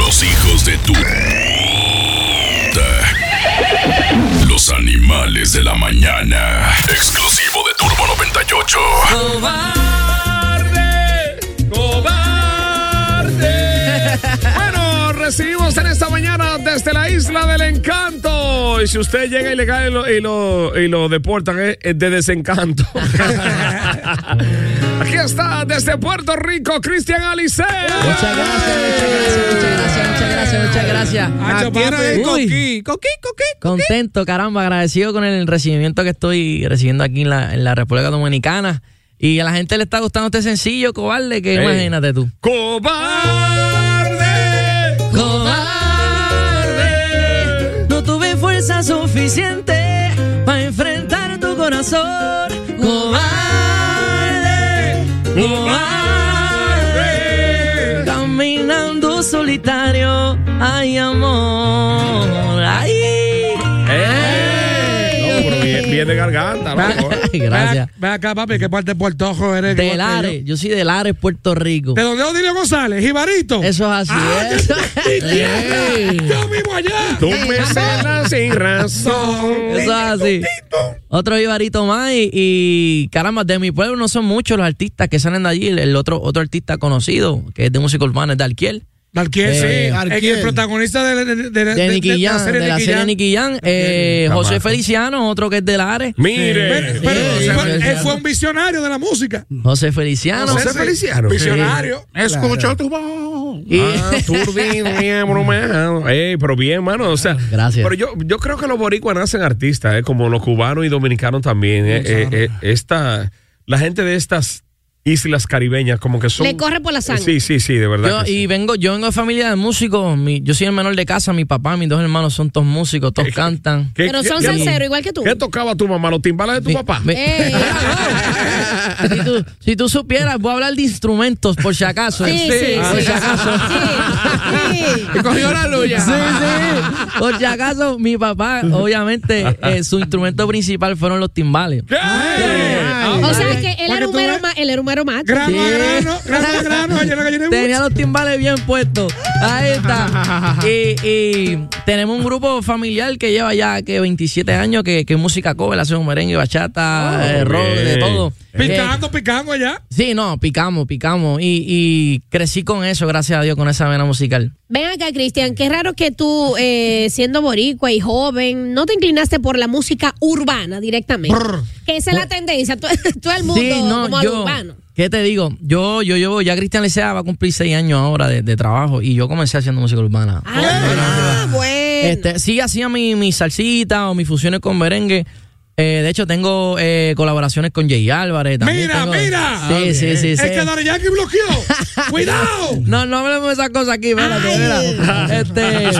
Los hijos de tu. Los animales de la mañana. Exclusivo de Turbo 98. ¡Cobarde! bueno, recibimos en esta mañana desde la isla del encanto. Y si usted llega y le cae y lo, y lo, y lo deportan, es es de desencanto. Aquí está desde Puerto Rico, Cristian Alice. Muchas gracias, muchas gracias, muchas gracias, muchas gracias. Hacho, Uy, papi, coquí, coquí, coquí. Contento, caramba, agradecido con el recibimiento que estoy recibiendo aquí en la, en la República Dominicana. Y a la gente le está gustando este sencillo, cobarde, que Ey. imagínate tú. ¡Cobarde! Cobarde, no tuve fuerza suficiente para enfrentar tu corazón. Solitario, ay amor, ay. No, pero bien, bien de garganta, loco. Gracias. Ve acá, papi, ¿qué parte de Puerto Rico eres? De Lares, yo soy de Lares, Puerto Rico. ¿De dónde es Odilio González? ¿Jibarito? Eso es así, Ah, ¿eh? yo- Ey. Yo mismo allá. Tú me celas sin razón. Eso es así. Otro jibarito más y, y, caramba, de mi pueblo no son muchos los artistas que salen de allí. El, el otro, otro artista conocido que es de música urbana es de Dalquiel, Eh, sí. El protagonista de, de, de, de- Nicky Jam, de la serie. Nicky Jam. Eh. José Feliciano, otro que es de Lares. Mire. Pero, pero Sí, él fue un visionario de la música. José Feliciano. José Feliciano. Visionario. Escucho tu voz. Y- Ah, turbino. Ey, pero bien, mano. O sea, Gracias. Pero yo, yo creo que los boricuas nacen artistas, eh, como los cubanos y dominicanos también. eh, eh, eh, esta, la gente de estas islas caribeñas, como que son. Le corre por la sangre. Sí, sí, sí, de verdad. Yo, que sí. y vengo, yo vengo de familia de músicos. Mi- yo soy el menor de casa. Mi papá, mis dos hermanos son todos músicos, todos cantan. ¿Qué- Pero son sinceros, igual que tú. ¿Qué tocaba tu mamá? ¿Los timbales de tu Mi- papá? mi- Ey. si, tú, si tú supieras, voy a hablar de instrumentos por si acaso. Sí, sí, por sí. si acaso. Sí, cogió la luya. Sí, sí. Por si acaso, mi papá, obviamente, eh, su instrumento principal fueron los timbales. ¿Qué? Ah, O sea que él era un mero él era un mero macho. Grano a grano, grano a grano, gallina Tenía los timbales bien puestos. Ahí está. Y, y tenemos un grupo familiar que lleva ya que 27 años que, que música cover, hace un merengue, bachata, eh, rock, de todo. Eh, Picando, picando allá. sí, no, picamos, picamos. Y, y crecí con eso, gracias a Dios, con esa vena musical. Ven acá, Cristian, qué raro que tú, eh, siendo boricua y joven, no te inclinaste por la música urbana directamente. Que esa es la tendencia, todo, todo el mundo Sí, no, como al yo, urbano. ¿Qué te digo? Yo, yo llevo, ya Cristian Licea va a cumplir seis años ahora de, de trabajo y yo comencé haciendo música urbana. Ah, bueno. Este, sí hacía mi, mi salsita o mis fusiones con merengue. Eh, de hecho, tengo eh, colaboraciones con Jay Álvarez. también Mira, tengo- mira. Sí, sí, sí. Es sí. que Daddy Yankee bloqueó. ¡Cuidado! No, no hablemos de esas cosas aquí, espérate. Este,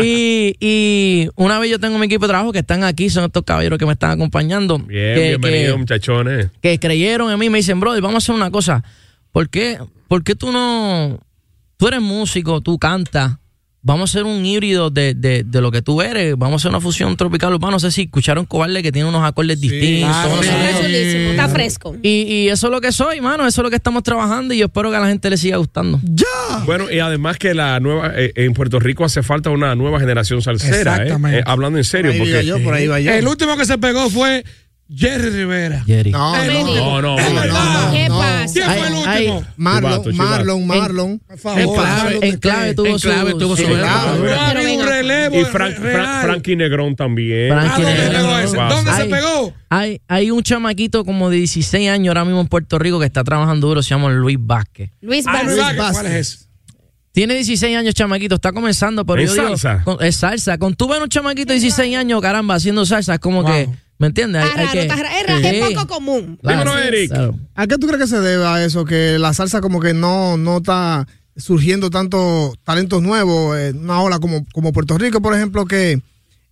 y, y una vez yo tengo mi equipo de trabajo que están aquí, son estos caballeros que me están acompañando. Bien, que- bienvenido, que- muchachones. que creyeron en mí, me dicen, brother, vamos a hacer una cosa. ¿Por qué, ¿Por qué tú no, tú eres músico, tú cantas? Vamos a hacer un híbrido de, de, de lo que tú eres. Vamos a hacer una fusión tropical urbana. No sé si escucharon Cobarde que tiene unos acordes distintos. claro, sí. Está fresco. Y, y eso es lo que soy, mano. Eso es lo que estamos trabajando y yo espero que a la gente le siga gustando. Bueno, y además que la nueva eh, en Puerto Rico hace falta una nueva generación salsera, ¿eh? Exactamente. Eh, hablando en serio, Por ahí iba porque yo, por ahí iba yo. El último que se pegó fue Jerry Rivera. Jerry. No, no, No, no, Es. ¿Qué pasa? ¿Quién fue el Ay, último? Marlon. Marlon, Marlon. Por En favor. clave, en clave tuvo en clave su, tuvo su un relevo Y Frank, Fra- real. Frankie Negrón también. Frankie ¿A dónde Negrón. pegó ese? Wow. ¿Dónde se pegó? Hay, hay un chamaquito como de 16 años ahora mismo en Puerto Rico que está trabajando duro, se llama Luis Vázquez. Luis Ah, Luis Vázquez. ¿Cuál es ese? Tiene 16 años, chamaquito, está comenzando, pero ¿En yo digo, salsa? con- es salsa. Con tú ver un chamaquito de 16 años, caramba, haciendo salsa, es como Wow. que, ¿me entiendes? Hay- hay que-. Es, poco común. Claro, Dímelo, sí, Eric. claro. ¿A qué tú crees que se debe a eso? Que la salsa como que no, no está surgiendo tanto talentos nuevos, eh, una ola como, como Puerto Rico, por ejemplo, que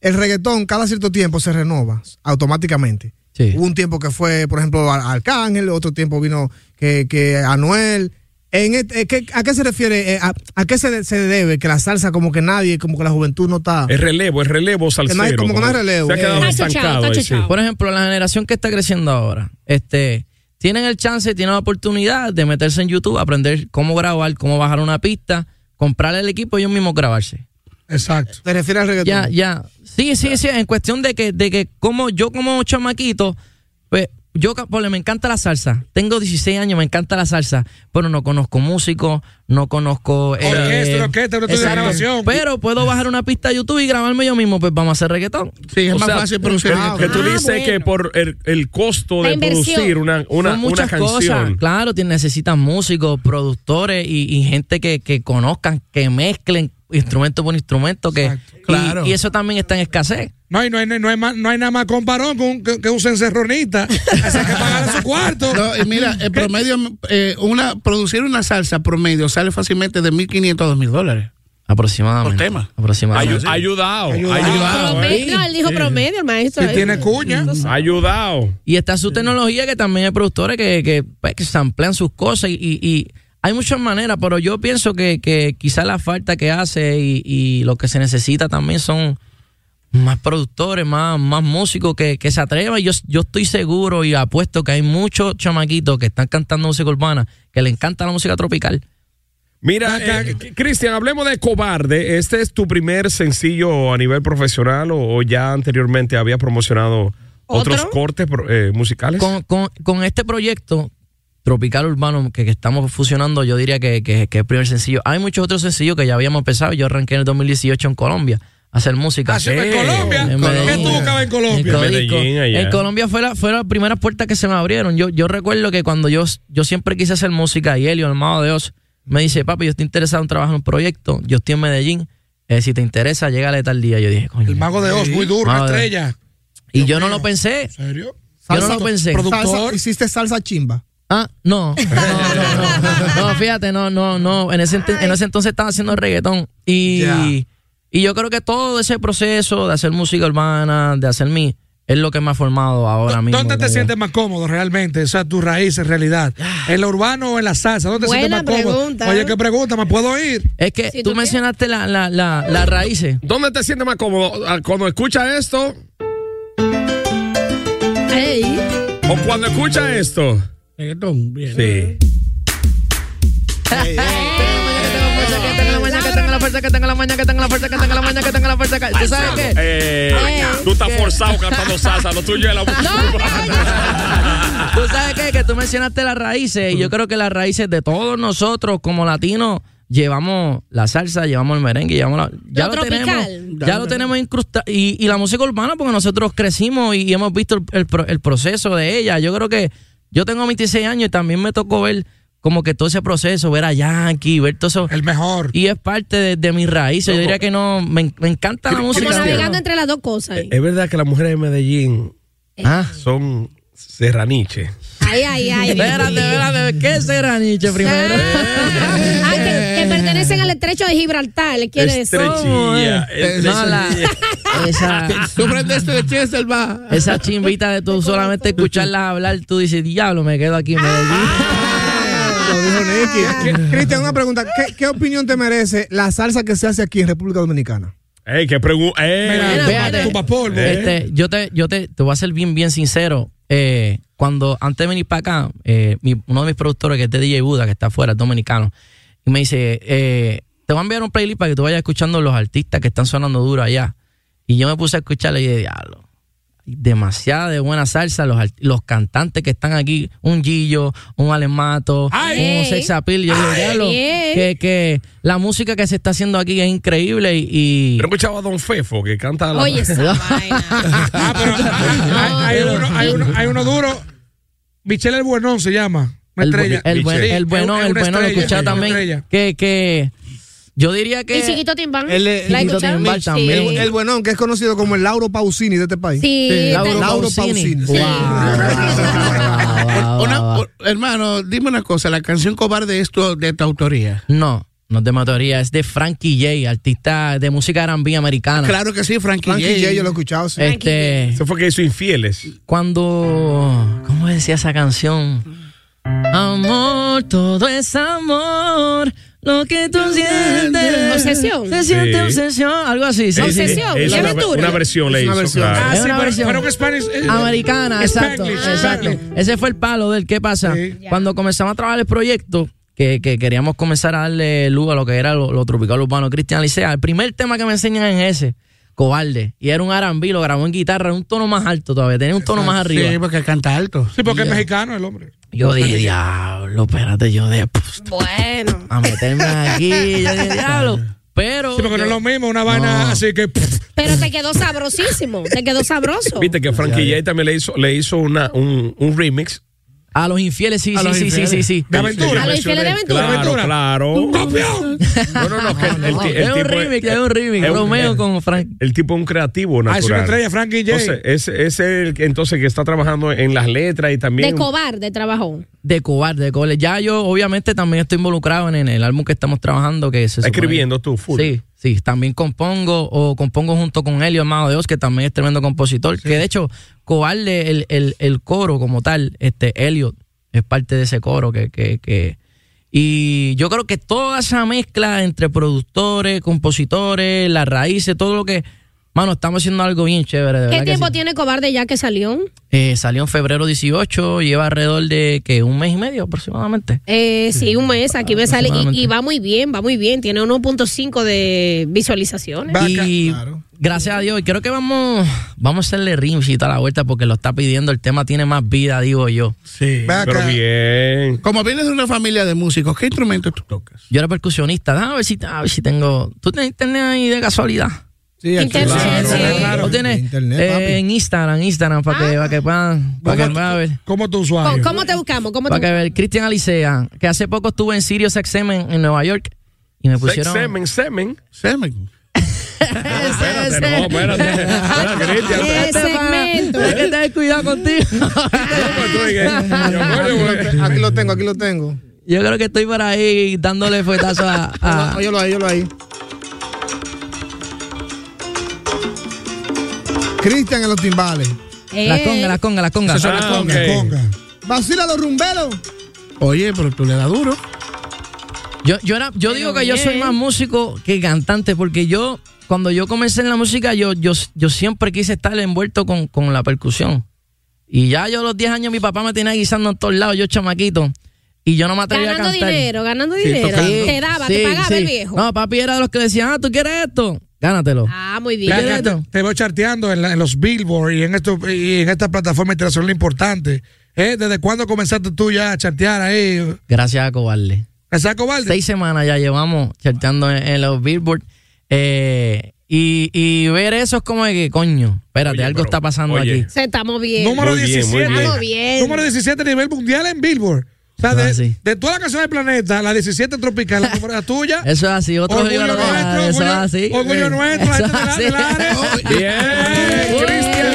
el reggaetón cada cierto tiempo se renova automáticamente. Sí. Hubo un tiempo que fue, por ejemplo, Ar- Arcángel, otro tiempo vino que, que Anuel. En ¿qué- ¿A qué se refiere? eh, a, a qué se, de- se debe que la salsa como que nadie, como que la juventud no está... Es relevo, es relevo salsero. como que no hay relevo. Se ha quedado Eh, estancado. Por ejemplo, la generación que está creciendo ahora, este, tienen el chance, tienen la oportunidad de meterse en YouTube, aprender cómo grabar, cómo bajar una pista, comprarle el equipo y ellos mismos grabarse. Exacto. ¿Te refieres al reggaetón? Ya, ya. Sí, sí, sí, en cuestión de que, de que como yo como chamaquito, pues yo ponle, me encanta la salsa. Tengo 16 años, me encanta la salsa, pero no conozco músicos, no conozco eh, Orquesta, orquesta, de exacto. grabación. Pero puedo bajar una pista a YouTube y grabarme yo mismo, pues vamos a hacer reggaetón. Sí, es O más sea, fácil producir. Que, que tú Ah, dices bueno. que por el, el costo La de inversión. producir una, una, Son una muchas canción. cosas. Claro, te necesitan músicos, productores y, y gente que, que conozcan, que mezclen instrumento por instrumento. Que, Exacto. y- Claro. y, eso también está en escasez. No hay, no, hay, no, hay más- no hay nada más comparón que un, que, que un cencerronista. Ese hay que pagar su cuarto. No, y mira, el promedio, eh, una, producir una salsa promedio sale fácilmente de 1.500 a 2.000 dólares. Aproximadamente. Por tema. Aproximadamente. Ayu- ayudado, Ayudado. ayudado, eh. Promedio, él dijo promedio, el maestro. Si tiene cuña. Ayudado. Y está su tecnología que también hay productores que, que, pues, que samplean sus cosas y, y- y hay muchas maneras, pero yo pienso que, que quizás la falta que hace y, y lo que se necesita también son más productores, más, más músicos que, que se atrevan. Yo, yo estoy seguro y apuesto que hay muchos chamaquitos que están cantando música urbana que le encanta la música tropical. Mira, eh, Cristian, hablemos de Cobarde. ¿Este es tu primer sencillo a nivel profesional o, o ya anteriormente había promocionado otros ¿Otro? cortes pro- eh, musicales? Con, con, con este proyecto tropical urbano que, que estamos fusionando, yo diría que, que, que es el primer sencillo. Hay muchos otros sencillos que ya habíamos empezado. Yo arranqué en el 2018 en Colombia hacer música. Ah, sí, en Colombia. en ¿Qué Medellín. tú buscabas en Colombia? En, Medellín, allá. En Colombia fue la, fue la primera puerta que se me abrieron. Yo, yo recuerdo que cuando yo, yo siempre quise hacer música y Helio, el mago de Oz, me dice, papi, yo estoy interesado en trabajar en un proyecto, yo estoy en Medellín, eh, si te interesa, llégale tal día. Yo dije, coño. El mago de Oz, muy duro, una estrella. Y yo no lo pensé. ¿En serio? Yo no lo pensé. Salsa- hiciste salsa chimba. Ah, no, no, no, no, no, fíjate, no, no, no, en ese, en ese entonces estaba haciendo reggaetón y. y yo creo que todo ese proceso de hacer música urbana, de hacer mi, es lo que me ha formado ahora mismo. ¿Dónde te sientes más cómodo realmente? O sea, tu raíz en realidad. ¿En lo urbano o en la salsa? ¿Dónde te sientes más cómodo? pregunta. Oye, ¿qué pregunta? ¿Me puedo ir? Es que Si tú, tú mencionaste la, la, la, las raíces. ¿Dónde te sientes más cómodo? Ah, ¿Cuando escuchas esto Ey. o cuando escuchas esto? Sí. Tenga la fuerza, que tenga la mañana, que tenga la fuerza, que tenga la mañana, que tenga la fuerza. que- ¿Tú sabes qué? Eh, tú estás forzado cantando salsa, lo tuyo es la música urbana. Tú sabes qué? que tú mencionaste las raíces y yo creo que las raíces de todos nosotros como latinos llevamos la salsa, llevamos el merengue, llevamos la, ya Lo lo tenemos, ya lo tenemos incrustado y, y la música urbana porque nosotros crecimos y hemos visto el, el el proceso de ella. Yo creo que yo tengo 26 años y también me tocó ver como que todo ese proceso, ver a Yankee, ver todo eso. El mejor. Y es parte de, de mis raíces. Yo diría que no, me, me encanta la Como música. navegando entre las dos cosas. ahí. Es verdad que las mujeres de Medellín Ah, son serraniche. Ay, ay, ay. espérate, espérate, ¿qué será Nietzsche primero? Ah, que, que pertenecen al estrecho de Gibraltar, le quiere decir. Estrechilla. No, la- esa, esa chimbita de tú solamente escucharlas hablar, tú dices, diablo, me quedo aquí en Medellín. Lo dijo Nicky. Cristian, una pregunta. ¿Qué, qué opinión te merece la salsa que se hace aquí en República Dominicana? Ey, qué pregunta. Mira, Fíjate. tu papolvo. Este, yo te, yo te, te voy a ser bien, bien sincero. Eh, cuando antes de venir para acá, eh, mi- uno de mis productores, que es de DJ Buda, que está afuera, es dominicano, y me dice, eh, te voy a enviar un playlist para que tú vayas escuchando los artistas que están sonando duro allá. Y yo me puse a escucharle y dije, diablo, demasiada de buena salsa. Los, los cantantes que están aquí, un Gillo, un Alemato, Ay. un Sex Appeal. Yo digo, que, que la música que se está haciendo aquí es increíble y. y- Pero escuchaba a Don Fefo que canta la. Oye, esa vaina. Ah, pero hay, hay uno, hay, uno, hay uno duro. Michelle el Buenón se llama. Una el, bu- estrella. el, buen- Sí, el bueno, el bueno, lo escuchaba también. Que, que yo diría que. Y Chiquito Timbán. El, Sí. también. el, el buenón, que es conocido como el Lauro Pausini de este país. Sí, Lauro te- Lauro Pausini. Pausini. Wow. Wow, wow, Una- wow, wow. hermano, dime una cosa, la canción Cobarde es tu- de tu autoría. No, no es de mi autoría, es de Frankie J, artista de música R&B americana. Claro que sí, Frankie, Frankie J. J, yo lo he escuchado. sí. Este, Eso fue que hizo Infieles. cuando, ¿cómo decía esa canción? Amor, todo es amor, lo que tú sientes. Obsesión. Se siente Sí. obsesión, algo así. sí, sí. Obsesión. Es ¿y una, aventura? una versión le Es una hizo. versión. claro. Ah, Es sí, una pero, versión. pero que Spanish, eh, Americana, exacto. Spanglish, exacto. Spanglish. Ese fue el palo del qué pasa. Sí. Cuando comenzamos a trabajar el proyecto, que, que queríamos comenzar a darle luz a lo que era lo, lo tropical urbano Cristian Licea, el primer tema que me enseñan es ese, Cobarde. Y era un R&B, lo grabó en guitarra, en un tono más alto todavía, tenía un tono más arriba. Sí, porque canta alto. Sí, porque es mexicano el hombre. Yo dije, diablo, espérate, yo de Bueno. a meterme aquí, yo dije, diablo. Pero. Sí, porque no es lo mismo, una vaina No. así que. pff, Pero te quedó sabrosísimo. Te quedó sabroso. Viste que Frankie J también le hizo, le hizo una, un, un remix. A los infieles, sí, sí, sí, sí, sí, sí. De aventura. A los infieles de aventura. Claro, Aventura. claro. ¡Campeón! No, no, no. que el, el, No, ti- el es un remix, es un remix. es un- Romeo con Frank. El tipo es un creativo Ah, natural. es una estrella, Frankie J. Entonces, ese es el entonces que está trabajando en las letras y también. De cobarde trabajó. De cobarde, de cobarde. Ya yo, obviamente, también estoy involucrado en, en el álbum que estamos trabajando. que se supone- escribiendo tú, full. Sí, sí. También compongo o compongo junto con Helio, Amado Dios, que también es tremendo compositor. Que de hecho, cobarde, el, el, el coro como tal, este Elliot es parte de ese coro que, que, que. Y yo creo que toda esa mezcla entre productores, compositores, las raíces, todo lo que. Mano, estamos haciendo algo bien chévere, de ¿Qué tiempo sí. tiene cobarde ya que salió? Eh, salió en febrero 18, lleva alrededor de que un mes y medio aproximadamente. Eh, sí, un mes. Aquí me sale. Y, va muy bien, va muy bien. Tiene 1.5 de visualizaciones. Y claro. gracias a Dios, y creo que vamos, vamos a hacerle y toda la vuelta porque lo está pidiendo. El tema tiene más vida, digo yo. Sí. Pero bien. Como vienes de una familia de músicos, ¿qué instrumentos tú tocas? Yo era percusionista. Déjame ver si, a ver si tengo. ¿Tú tienes internet ahí de casualidad? Sí, Internet, claro, sí. claro. ¿Lo tienes? Internet, Eh, en Instagram, Instagram, para que, para que puedan, para que ver. ¿Cómo tu ¿Cómo, usuario? cómo te buscamos? ¿Cómo te Para que ver, Cristian Alicea, que hace poco estuve en Sirius XM en, en Nueva York y me pusieron. Semen, semen. Semen. Espérate, no, espérate. Espérate, Cristian. Ese pana, segmento. Hay que tener cuidado contigo. Aquí lo tengo, aquí lo tengo. Yo creo que estoy por ahí dándole fuetazo a. a- Óyelo ahí, óyelo ahí. Cristian en los timbales. las congas, las congas, las congas. Eso es la Ah, conga, ok. conga. Vacila los rumberos. Oye, pero tú le das duro. Yo, yo, era, yo digo que yo soy más músico que cantante, porque yo, cuando yo comencé en la música, yo, yo, yo siempre quise estar envuelto con, con la percusión. Y ya yo a los 10 años mi papá me tenía guisando en todos lados, yo chamaquito. Y yo no me atrevía Ganando a cantar. dinero, ganando dinero. te daba, Sí, te pagaba sí. el viejo. No, papi era de los que decían, ah, ¿tú quieres esto? Gánatelo. Ah, muy bien. te, te veo charteando en, la- en los Billboard y en, esto, y en esta plataforma internacional importante. ¿Eh? ¿Desde cuándo comenzaste tú ya a chartear ahí? Gracias a Cobarde. ¿A saco Valde? Seis semanas ya llevamos charteando en, en los Billboard. Eh, y, y ver eso es como de que, coño, espérate, Oye, algo pero, está pasando oye. aquí. Se estamos bien. Número Muy bien, muy 17. bien. Estamos bien. Número 17 a nivel mundial en Billboard. O sea, de, así. de todas las canciones del planeta, la 17 tropical, la, la tuya. Eso es así, otro Orgullo nuestro, eso es así. orgullo nuestro, la gente de Bien. Cristian.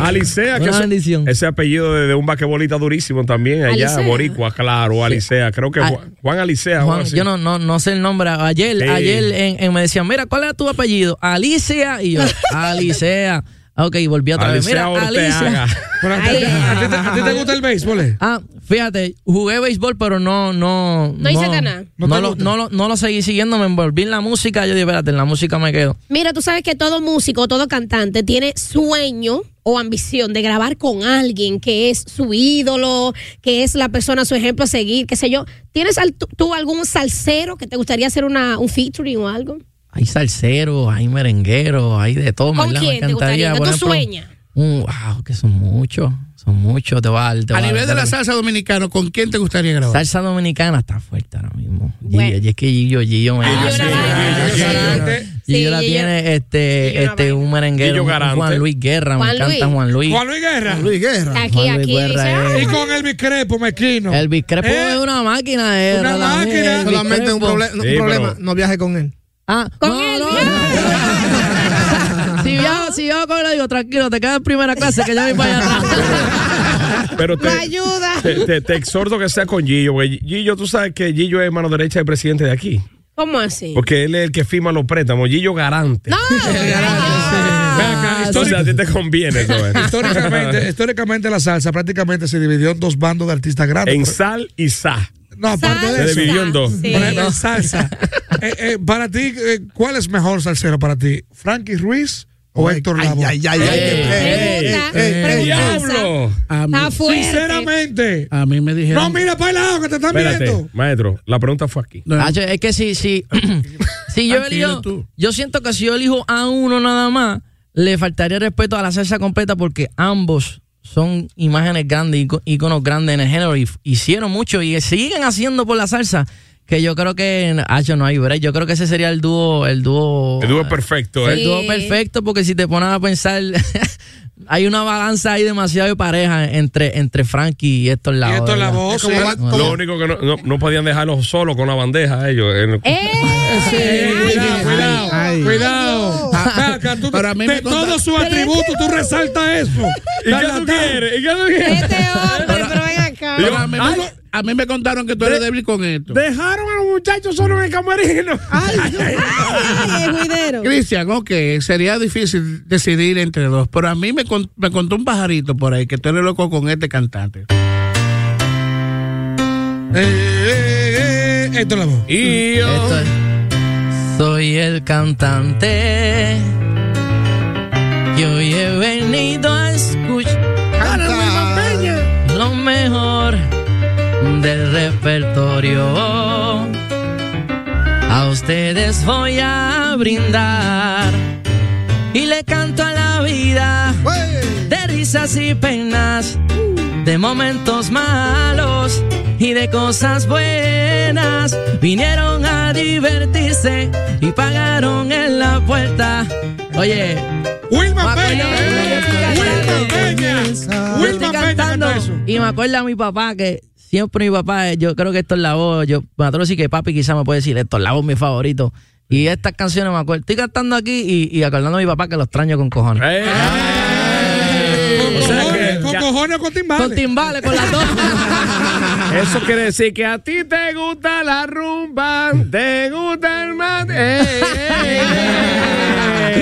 Alicea, que eso- ese apellido de, de un basquetbolista durísimo también allá, Alicea. Boricua, claro, Alicea. Creo que Ah, Juan, Juan Alicea. Juan, yo no, no, no sé el nombre. Ayer, Sí. ayer en, en- me decían, mira, ¿cuál es tu apellido? Alicia. Y yo, Alicea. Ah, Ok, volví otra vez. Alicea Mira. Alicia. Pero a, ti, a ti te, a ti te gusta el béisbol, eh? Ah, fíjate, jugué béisbol, pero no, no. No hiciste nada. ¿No No, no, lo, no lo seguí siguiendo, me envolví en la música. Yo dije, espérate, en la música me quedo. Mira, tú sabes que todo músico, todo cantante tiene sueño o ambición de grabar con alguien que es su ídolo, que es la persona, su ejemplo a seguir, qué sé yo. ¿Tienes al- tú, tú algún salsero que te gustaría hacer una, un featuring o algo? Hay salseros, hay merengueros, hay de todo, ¿Con ¿verdad? quién me te gustaría? encantaría. ¿Que por tú ejemplo, sueñas? Un, wow, que son muchos. Son muchos. Te va, te A va- nivel de la salsa dominicana, ¿con quién te gustaría grabar? Salsa dominicana está fuerte ahora mismo. Bueno. Gillo, y es que Gillo, Gillo, me- Gillo Gillo, Garante. Gillo, Garante. Gillo la Sí, Gillo- tiene este, este un merenguero. Juan Luis Guerra, Juan me encanta Luis. Juan Luis. Juan Luis Guerra. Luis Guerra. Aquí, Juan Luis aquí. Guerra Y con el Crespo, Mequino. El Biscrepo ¿Eh? es una máquina de Una máquina. Solamente un, Biscrepo. proble- no, un Sí, problema. pero- No viaje con él. Ah, Con no, él, no, ya. no. si viajo, si viajo con él, digo, tranquilo, te quedas en primera clase que ya voy para allá atrás. Pero te, Me ayuda. te, te- te exhorto que sea con Gillo, porque Gillo, tú sabes que Gillo es mano derecha del presidente de aquí. ¿Cómo así? Porque él es el que firma los préstamos. Gillo garante. No. Ven acá, O sea, a ti te conviene eso. ¿eh? históricamente, históricamente la salsa prácticamente se dividió en dos bandos de artistas grandes. En sal y sa. No, aparte Salsa. de Se eso. dividió en dos. Sí. Salsa. Eh, eh, para ti, eh, ¿cuál es mejor salsero para ti? ¿Frankie Ruiz o Héctor Ay, Lavoe? ay, ay, ay, ey, ey, pregunta. ¡Diablo! Sinceramente. a mí me dijeron. No, mira para el lado que te están Espérate, viendo. maestro, la pregunta fue aquí. No, es que si, si, si yo elijo, tú. yo siento que si yo elijo a uno nada más, le faltaría respeto a la salsa completa porque ambos son imágenes grandes, ico- íconos grandes en el género y hicieron mucho y siguen haciendo por la salsa. Que yo creo que, Hacho, no hay break. Yo creo que ese sería el dúo, el dúo. El dúo perfecto, El ¿eh? dúo perfecto porque si te pones a pensar, hay una balanza ahí demasiado de pareja entre, entre Frankie y Héctor Y Lavoe. esto es la ¿verdad? voz. como va- como- Lo único que no, no, no podían dejarlo solo con la bandeja ellos. en- ¡Eh! Cuidado, cuidado, Ay. cuidado. Ven acá, tú- Pero a mí de todos sus atributos, tú resaltas eso. ¿Y qué tú quieres? ¿Y qué tú quieres? Este hombre, pero ven acá. a, mí, Ay. me, a mí me contaron que tú eres débil con esto. Dejaron muchachos solo en el. Ay, juidero. Cristian, ok, sería difícil decidir entre dos, pero a mí me, con- me contó un pajarito por ahí que tú eres loco con este cantante. Eh, eh, eh, Héctor Lavoe. Y yo. Esto es- Soy el cantante que hoy he venido a escuchar Canta. lo mejor del repertorio. A ustedes voy a brindar y le canto a la vida de risas y penas, de momentos malos y de cosas buenas. Vinieron a divertirse y pagaron en la puerta. Oye, Wilma Peña. acuerdo- Wilma Peña. Wilma Peña y me acuerda a mi papá que siempre mi papá, yo creo que la voz, yo me atrevo a decir que papi quizá me puede decir la voz mi favorito. Y estas canciones me acuerdo, estoy cantando aquí y, y acordando a mi papá que lo extraño con cojones. Eh, con timbales. Con timbales, con las dos. Eso quiere decir que a ti te gusta la rumba, te gusta el mate. Ey, ey,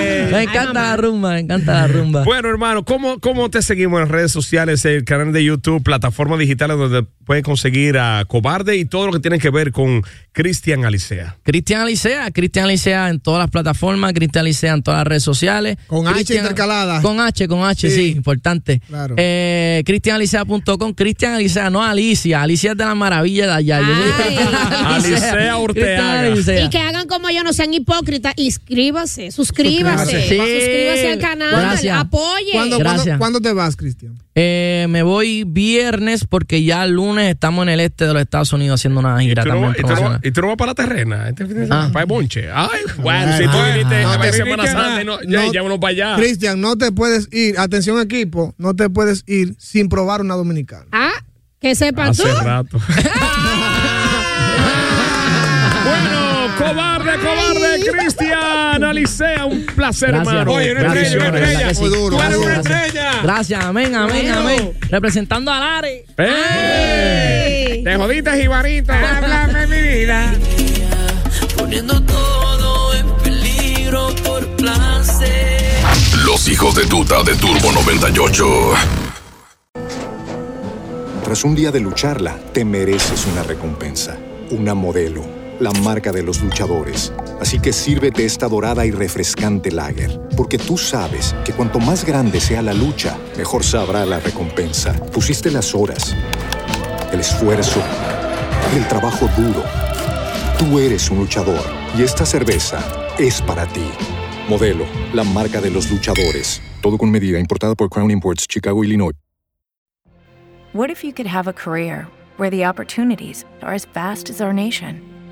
ey. me encanta la rumba, me encanta la rumba. Bueno, hermano, ¿cómo, ¿cómo te seguimos en redes sociales, el canal de YouTube, plataformas digitales donde pueden conseguir a Cobarde y todo lo que tiene que ver con Cristian Alicea? Cristian Alicea, Cristian Alicea en todas las plataformas, Cristian Alicea en todas las redes sociales. Con H intercalada. Con H, con H, sí, Sí. importante. Claro. Eh, CristianAlicea.com, Cristian Alicea, no Alicia, Alicia es de la maravilla de allá. Alicea Alicea. Y que hagan como yo, no sean hipócritas. Inscríbase, suscríbase. Suscríbase. Sí. Suscríbase al canal, Gracias. apoye. ¿Cuándo, Gracias. ¿cuándo, cuándo te vas, Cristian? Eh, me voy viernes porque ya el lunes estamos en el este de los Estados Unidos haciendo una ¿Y gira no, también y tú no vas- promocional. y tú no vas para la terrena este fin de semana? Ah. Para el bonche. Ay, bueno, si tú Ah, viniste no a te ver Semana Santa y no, ya, No. para allá. Cristian, no te puedes ir, atención equipo, no te puedes ir sin probar una dominicana. Ah, que sepas tú. Hace rato. bueno, cobarde, cobarde, Cristian Alicea, un placer, Gracias. hermano. Oye, una Gracias, estrella, una estrella. sí. Muy duro, Tú eres muy una estrella. Gracias, amén, amén, Bueno. amén. Representando a Lare. ¡Ey! Te jodiste, Jibarita. Háblame, mi vida. poniendo todo en peligro por placer. Los hijos de tuta de Turbo 98. Tras un día de lucharla, te mereces una recompensa, una modelo, la marca de los luchadores. Así que sírvete esta dorada y refrescante lager, porque tú sabes que cuanto más grande sea la lucha, mejor sabrá la recompensa. Pusiste las horas, el esfuerzo, el trabajo duro. Tú eres un luchador y esta cerveza es para ti. Modelo, la marca de los luchadores. Todo con medida, importada por Crown Imports, Chicago, Illinois. What if you could have a career where the opportunities are as vast as our nation,